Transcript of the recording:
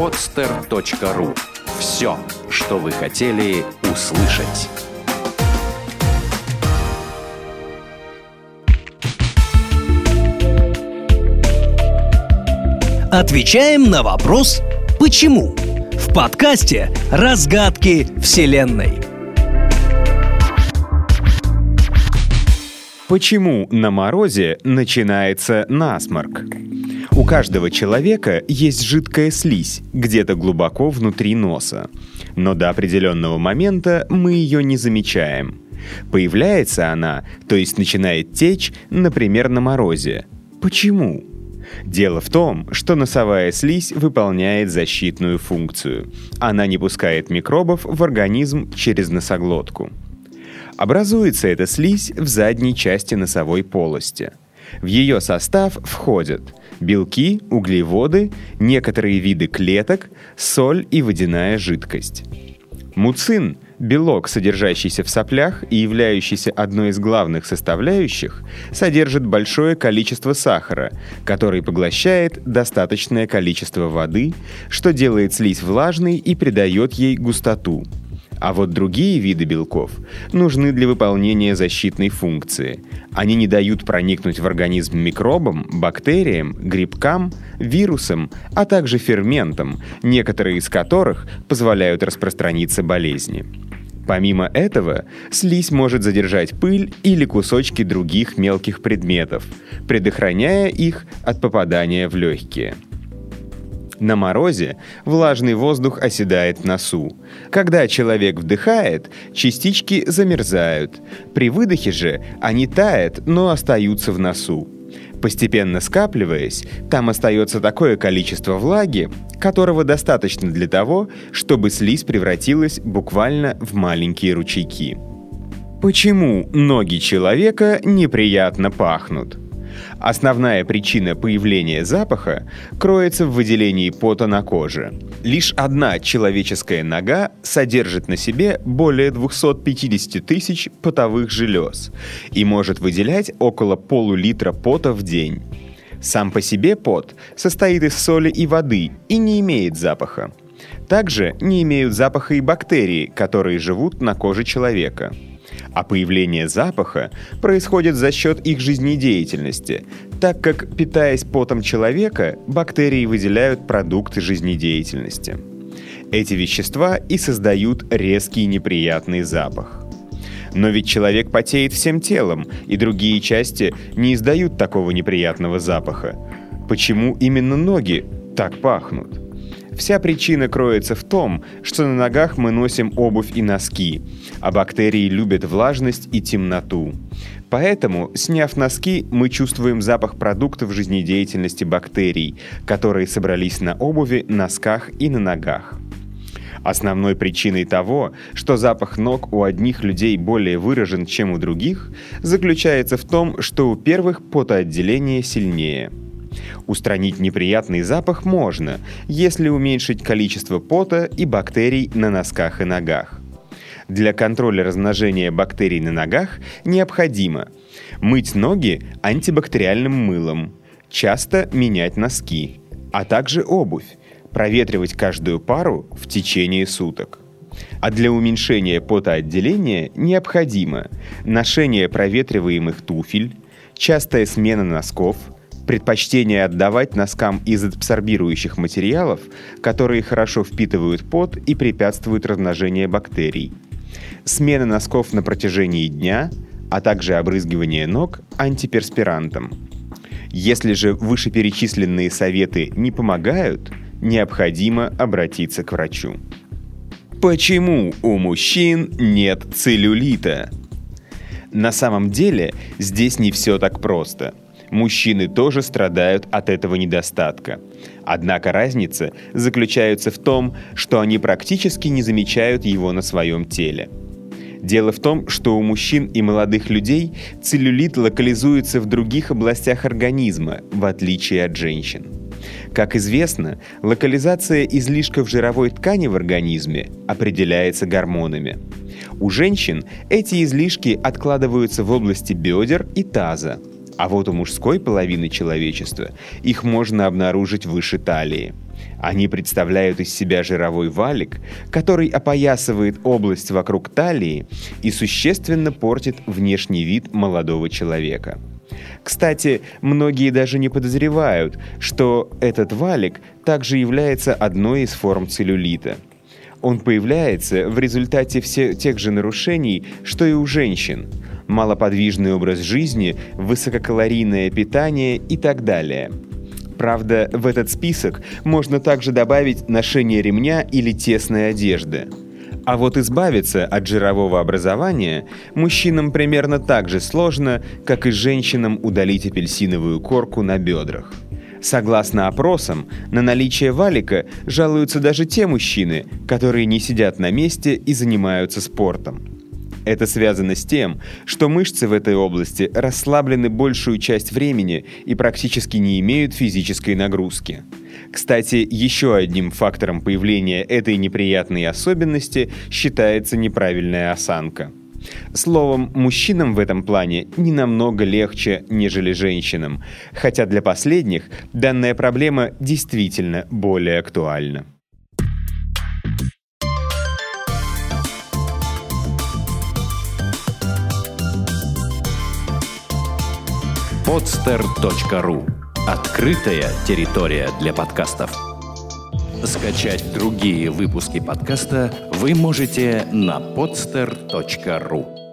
podster.ru Все, что вы хотели услышать. Отвечаем на вопрос «Почему?» в подкасте «Разгадки Вселенной». Почему на морозе начинается насморк? У каждого человека есть жидкая слизь где-то глубоко внутри носа. Но до определенного момента мы ее не замечаем. Появляется она, то есть начинает течь, например, на морозе. Почему? Дело в том, что носовая слизь выполняет защитную функцию. Она не пускает микробов в организм через носоглотку. Образуется эта слизь в задней части носовой полости. В ее состав входят белки, углеводы, некоторые виды клеток, соль и водяная жидкость. Муцин – белок, содержащийся в соплях и являющийся одной из главных составляющих, содержит большое количество сахара, который поглощает достаточное количество воды, что делает слизь влажной и придает ей густоту – а вот другие виды белков нужны для выполнения защитной функции. Они не дают проникнуть в организм микробам, бактериям, грибкам, вирусам, а также ферментам, некоторые из которых позволяют распространиться болезни. Помимо этого, слизь может задержать пыль или кусочки других мелких предметов, предохраняя их от попадания в легкие. На морозе влажный воздух оседает в носу. Когда человек вдыхает, частички замерзают. При выдохе же они тают, но остаются в носу. Постепенно скапливаясь, там остается такое количество влаги, которого достаточно для того, чтобы слизь превратилась буквально в маленькие ручейки. Почему ноги человека неприятно пахнут? Основная причина появления запаха кроется в выделении пота на коже. Лишь одна человеческая нога содержит на себе более 250 тысяч потовых желез и может выделять около полулитра пота в день. Сам по себе пот состоит из соли и воды и не имеет запаха. Также не имеют запаха и бактерии, которые живут на коже человека – а появление запаха происходит за счет их жизнедеятельности, так как, питаясь потом человека, бактерии выделяют продукты жизнедеятельности. Эти вещества и создают резкий неприятный запах. Но ведь человек потеет всем телом, и другие части не издают такого неприятного запаха. Почему именно ноги так пахнут? Вся причина кроется в том, что на ногах мы носим обувь и носки, а бактерии любят влажность и темноту. Поэтому, сняв носки, мы чувствуем запах продуктов жизнедеятельности бактерий, которые собрались на обуви, носках и на ногах. Основной причиной того, что запах ног у одних людей более выражен, чем у других, заключается в том, что у первых потоотделение сильнее – Устранить неприятный запах можно, если уменьшить количество пота и бактерий на носках и ногах. Для контроля размножения бактерий на ногах необходимо мыть ноги антибактериальным мылом, часто менять носки, а также обувь, проветривать каждую пару в течение суток. А для уменьшения потоотделения необходимо ношение проветриваемых туфель, частая смена носков – предпочтение отдавать носкам из абсорбирующих материалов, которые хорошо впитывают пот и препятствуют размножению бактерий. Смена носков на протяжении дня, а также обрызгивание ног антиперспирантом. Если же вышеперечисленные советы не помогают, необходимо обратиться к врачу. Почему у мужчин нет целлюлита? На самом деле здесь не все так просто – мужчины тоже страдают от этого недостатка. Однако разница заключается в том, что они практически не замечают его на своем теле. Дело в том, что у мужчин и молодых людей целлюлит локализуется в других областях организма, в отличие от женщин. Как известно, локализация излишков жировой ткани в организме определяется гормонами. У женщин эти излишки откладываются в области бедер и таза, а вот у мужской половины человечества их можно обнаружить выше талии. Они представляют из себя жировой валик, который опоясывает область вокруг талии и существенно портит внешний вид молодого человека. Кстати, многие даже не подозревают, что этот валик также является одной из форм целлюлита. Он появляется в результате все тех же нарушений, что и у женщин. Малоподвижный образ жизни, высококалорийное питание и так далее – Правда, в этот список можно также добавить ношение ремня или тесной одежды. А вот избавиться от жирового образования мужчинам примерно так же сложно, как и женщинам удалить апельсиновую корку на бедрах. Согласно опросам, на наличие валика жалуются даже те мужчины, которые не сидят на месте и занимаются спортом. Это связано с тем, что мышцы в этой области расслаблены большую часть времени и практически не имеют физической нагрузки. Кстати, еще одним фактором появления этой неприятной особенности считается неправильная осанка. Словом, мужчинам в этом плане не намного легче, нежели женщинам, хотя для последних данная проблема действительно более актуальна. podster.ru Открытая территория для подкастов. Скачать другие выпуски подкаста вы можете на podster.ru